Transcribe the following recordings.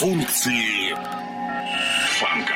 функции фанка.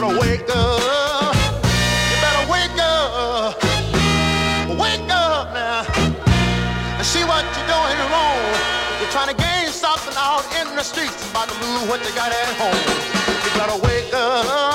better wake up. You better wake up. Wake up now. And see what you're doing wrong. You're trying to gain something out in the streets, what they got at home. You better wake up.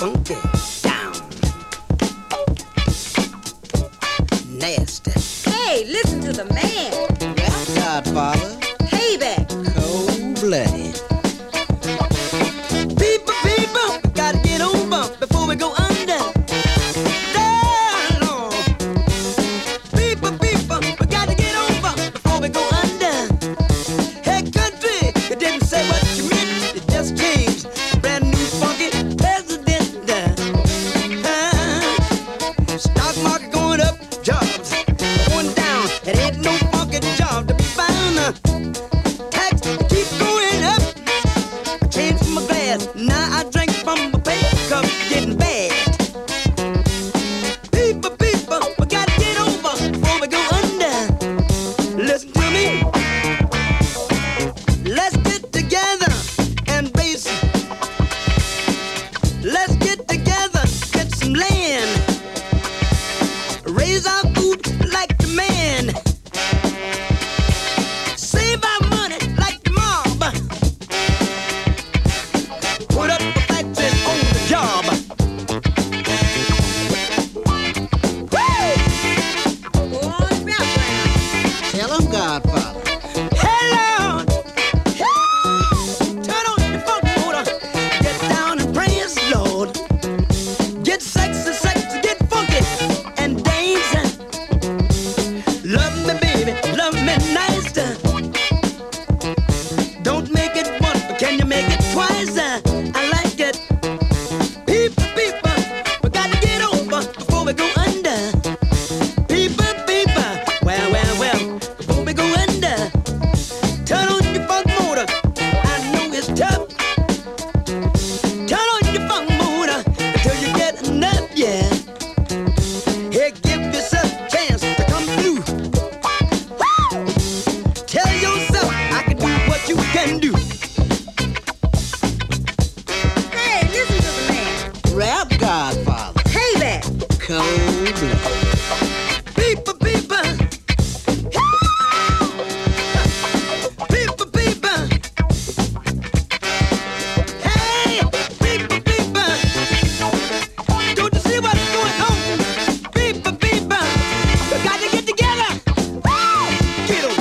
funky, down, nasty. Hey, listen to the man. Yeah, Godfather. Get him!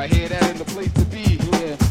I hear that in the place to be. Yeah.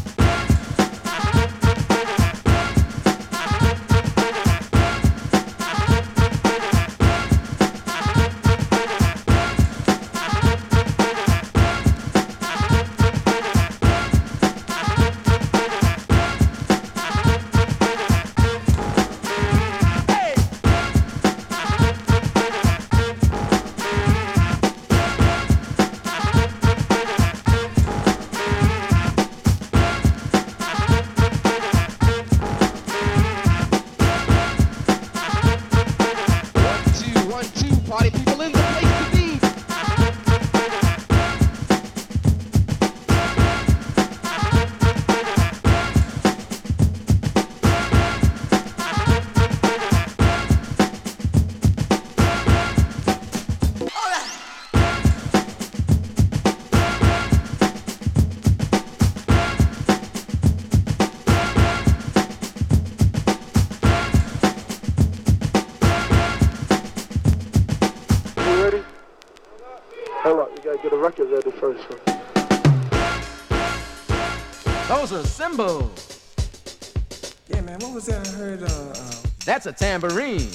Cymbals. Yeah, man, what was that I heard? Uh, uh, That's a tambourine.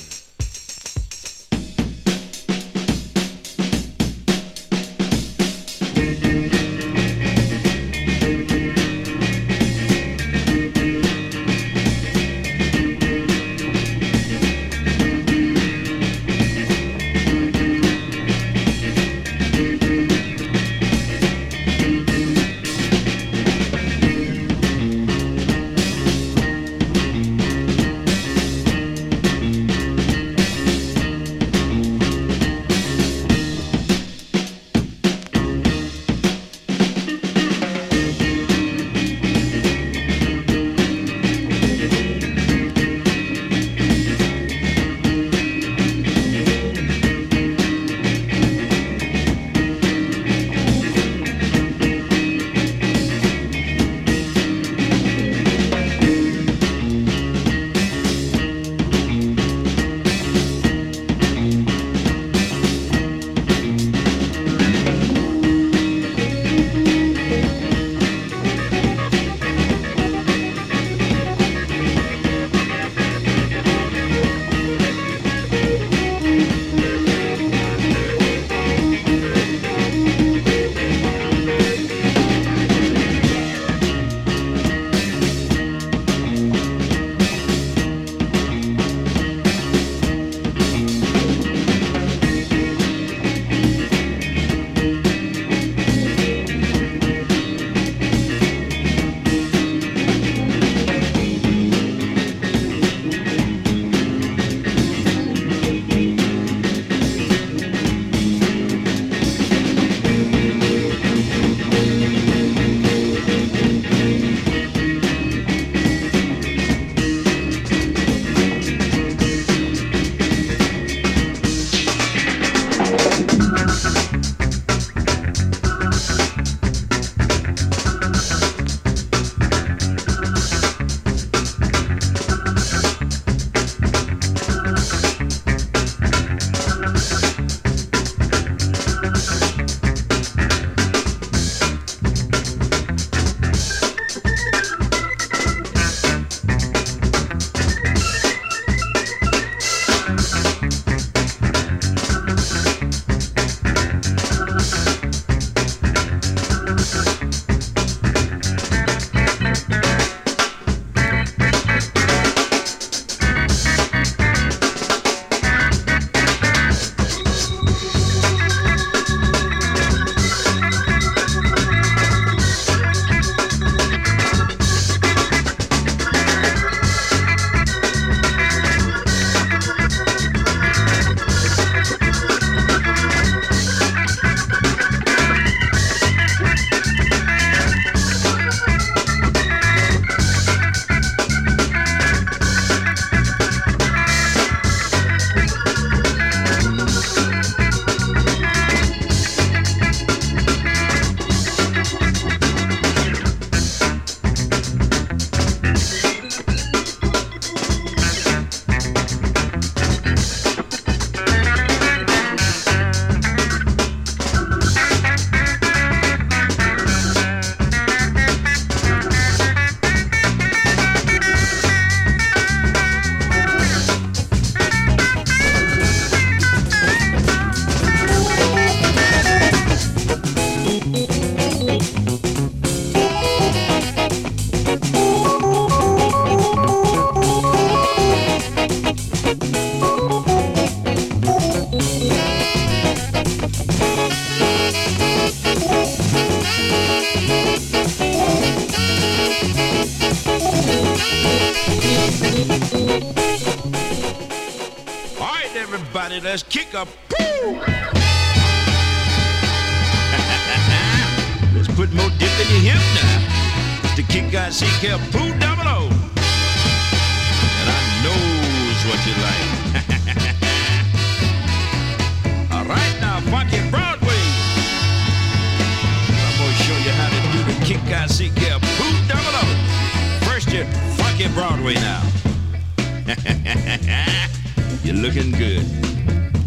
You're looking good.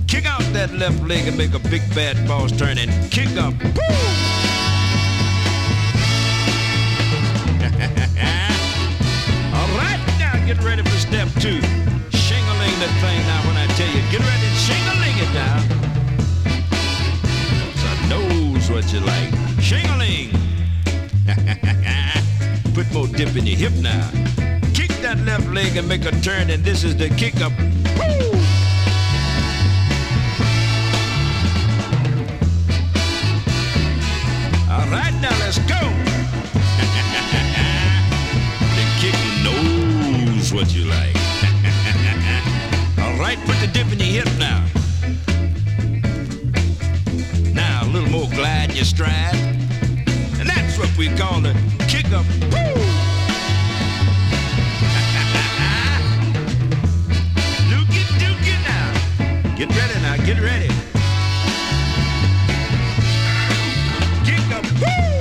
Kick out that left leg and make a big bad boss turn and kick up. All right, now get ready for step two. Shingling that thing now when I tell you. Get ready and shingling it now. 'Cause I knows what you like. Shingling. Put more dip in your hip now. Left leg and make a turn, and this is the kick up. All right, now let's go. the kick knows what you like. All right, put the dip in your hip now. Now a little more glide in your stride. And that's what we call the kick up. Woo! Get ready now, get ready. Up. Woo!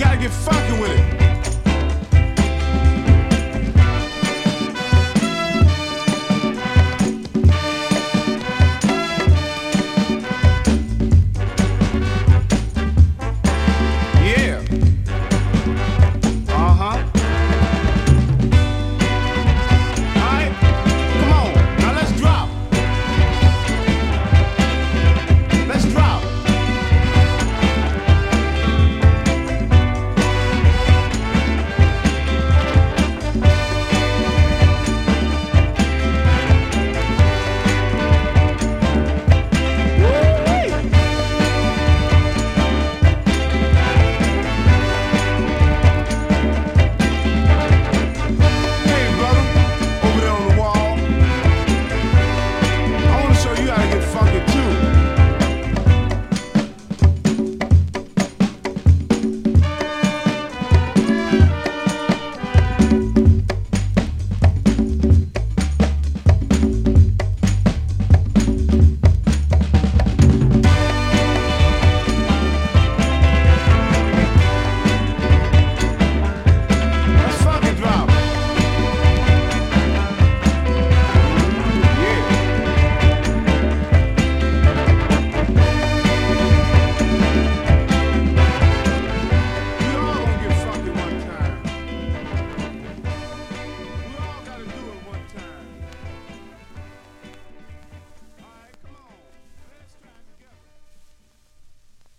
Gotta get funky with it.